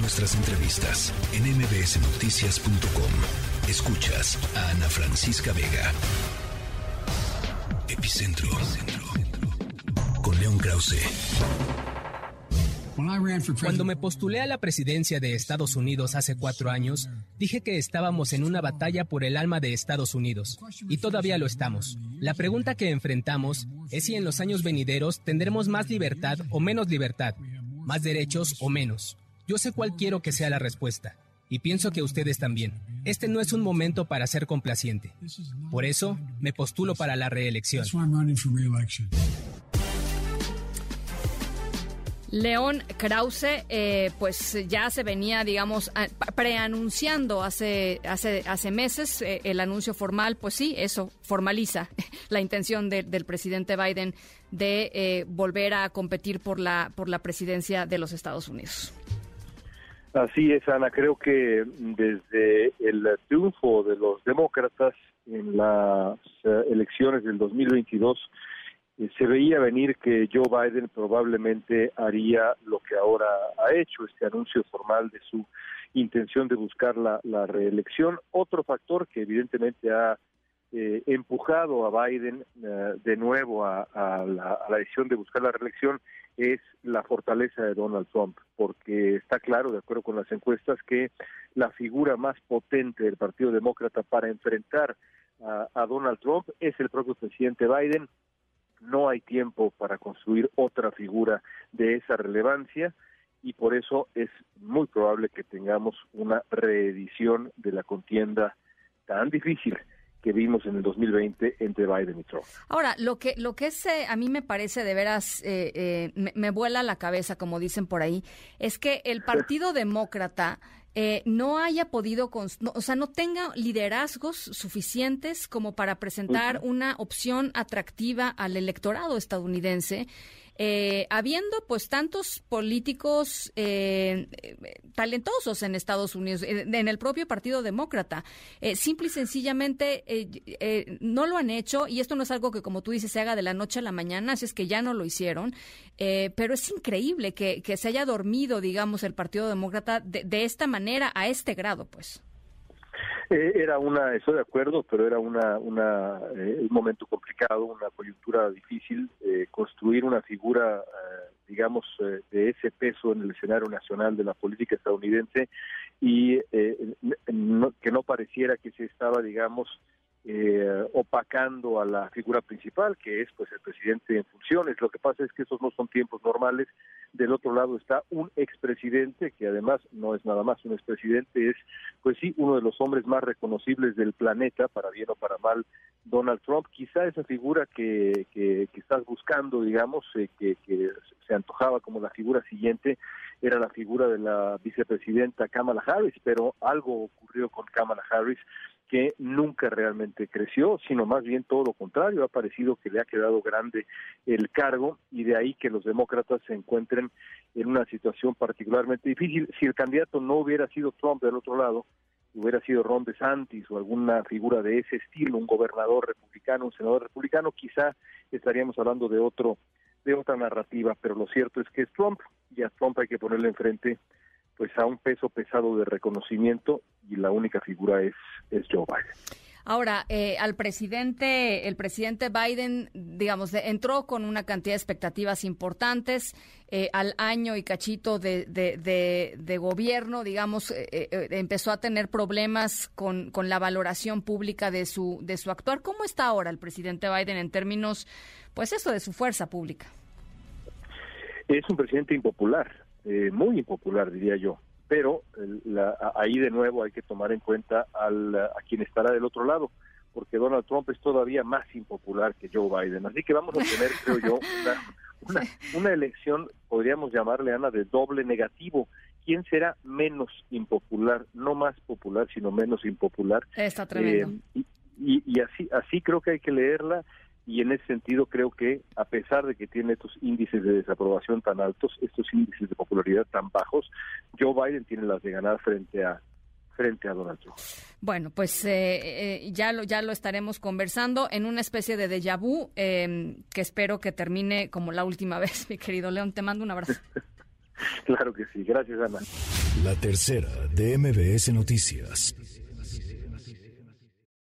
nuestras entrevistas en mbsnoticias.com. Escuchas a Ana Francisca Vega. Epicentro. Con León Krause. Cuando me postulé a la presidencia de Estados Unidos hace cuatro años, dije que estábamos en una batalla por el alma de Estados Unidos, y todavía lo estamos. La pregunta que enfrentamos es si en los años venideros tendremos más libertad o menos libertad, más derechos o menos. Yo sé cuál quiero que sea la respuesta, y pienso que ustedes también. Este no es un momento para ser complaciente. Por eso, me postulo para la reelección. León Krause, eh, pues ya se venía, digamos, preanunciando hace, hace, hace meses eh, el anuncio formal, pues sí, eso formaliza la intención del presidente Biden de eh, volver a competir por la, por la presidencia de los Estados Unidos. Así es, Ana. Creo que desde el triunfo de los demócratas en las elecciones del 2022, eh, se veía venir que Joe Biden probablemente haría lo que ahora ha hecho, este anuncio formal de su intención de buscar la, reelección. Otro factor que evidentemente ha eh, empujado a Biden eh, de nuevo a, la, decisión de buscar la reelección es la fortaleza de Donald Trump, porque está claro, de acuerdo con las encuestas, que la figura más potente del Partido Demócrata para enfrentar a Donald Trump es el propio presidente Biden. No hay tiempo para construir otra figura de esa relevancia y por eso es muy probable que tengamos una reedición de la contienda tan difícil que vimos en el 2020 entre Biden y Trump. Ahora, lo que lo que es, eh, a mí me parece de veras, eh, eh, me, me, vuela la cabeza, como dicen por ahí, es que el Partido Demócrata eh, no haya podido, o sea, no tenga liderazgos suficientes como para presentar una opción atractiva al electorado estadounidense eh, habiendo pues tantos políticos eh, talentosos en Estados Unidos, en, el propio Partido Demócrata, eh, simple y sencillamente no lo han hecho y esto no es algo que como tú dices se haga de la noche a la mañana, así es que ya no lo hicieron, pero es increíble que, se haya dormido, digamos, el Partido Demócrata de, de esta manera, a este grado, pues. Eh, era una, estoy de acuerdo, pero era una, una eh, un momento complicado, una coyuntura difícil. Eh, construir una figura, digamos, de ese peso en el escenario nacional de la política estadounidense y que no pareciera que se estaba, digamos, eh, opacando a la figura principal, que es pues el presidente en funciones. Lo que pasa es que esos no son tiempos normales. Del otro lado está un expresidente, que además no es nada más un expresidente, es pues sí uno de los hombres más reconocibles del planeta, para bien o para mal, Donald Trump. Quizá esa figura que, que, estás buscando, digamos, eh, que, que se antojaba como la figura siguiente, era la figura de la vicepresidenta Kamala Harris, pero algo ocurrió con Kamala Harris que nunca realmente creció, sino más bien todo lo contrario, ha parecido que le ha quedado grande el cargo y de ahí que los demócratas se encuentren en una situación particularmente difícil. Si el candidato no hubiera sido Trump del otro lado, hubiera sido Ron DeSantis o alguna figura de ese estilo, un gobernador republicano, un senador republicano, quizá estaríamos hablando de otro de otra narrativa, pero lo cierto es que es Trump y a Trump hay que ponerle enfrente pues a un peso pesado de reconocimiento y la única figura es, es Joe Biden. Ahora, eh, al presidente, el presidente Biden, digamos, entró con una cantidad de expectativas importantes eh, al año y cachito de, de, gobierno, digamos, eh, empezó a tener problemas con, con la valoración pública de su, de su actuar. ¿Cómo está ahora el presidente Biden en términos, pues eso, de su fuerza pública? Es un presidente impopular eh, muy impopular, diría yo. Pero ahí de nuevo hay que tomar en cuenta al, a quien estará del otro lado, porque Donald Trump es todavía más impopular que Joe Biden. Así que vamos a tener, creo yo, una, una, elección, podríamos llamarle, Ana, de doble negativo. ¿Quién será menos impopular? No más popular, sino menos impopular. Está tremendo. Eh, y, y, así, así creo que hay que leerla y en ese sentido creo que a pesar de que tiene estos índices de desaprobación tan altos, estos índices de popularidad tan bajos, Joe Biden tiene las de ganar frente a frente a Donald Trump. Bueno, pues eh, eh, ya lo ya lo estaremos conversando en una especie de déjà vu em, que espero que termine como la última vez, mi querido León. Te mando un abrazo. Claro que sí. Gracias, Ana. La tercera de MBS Noticias.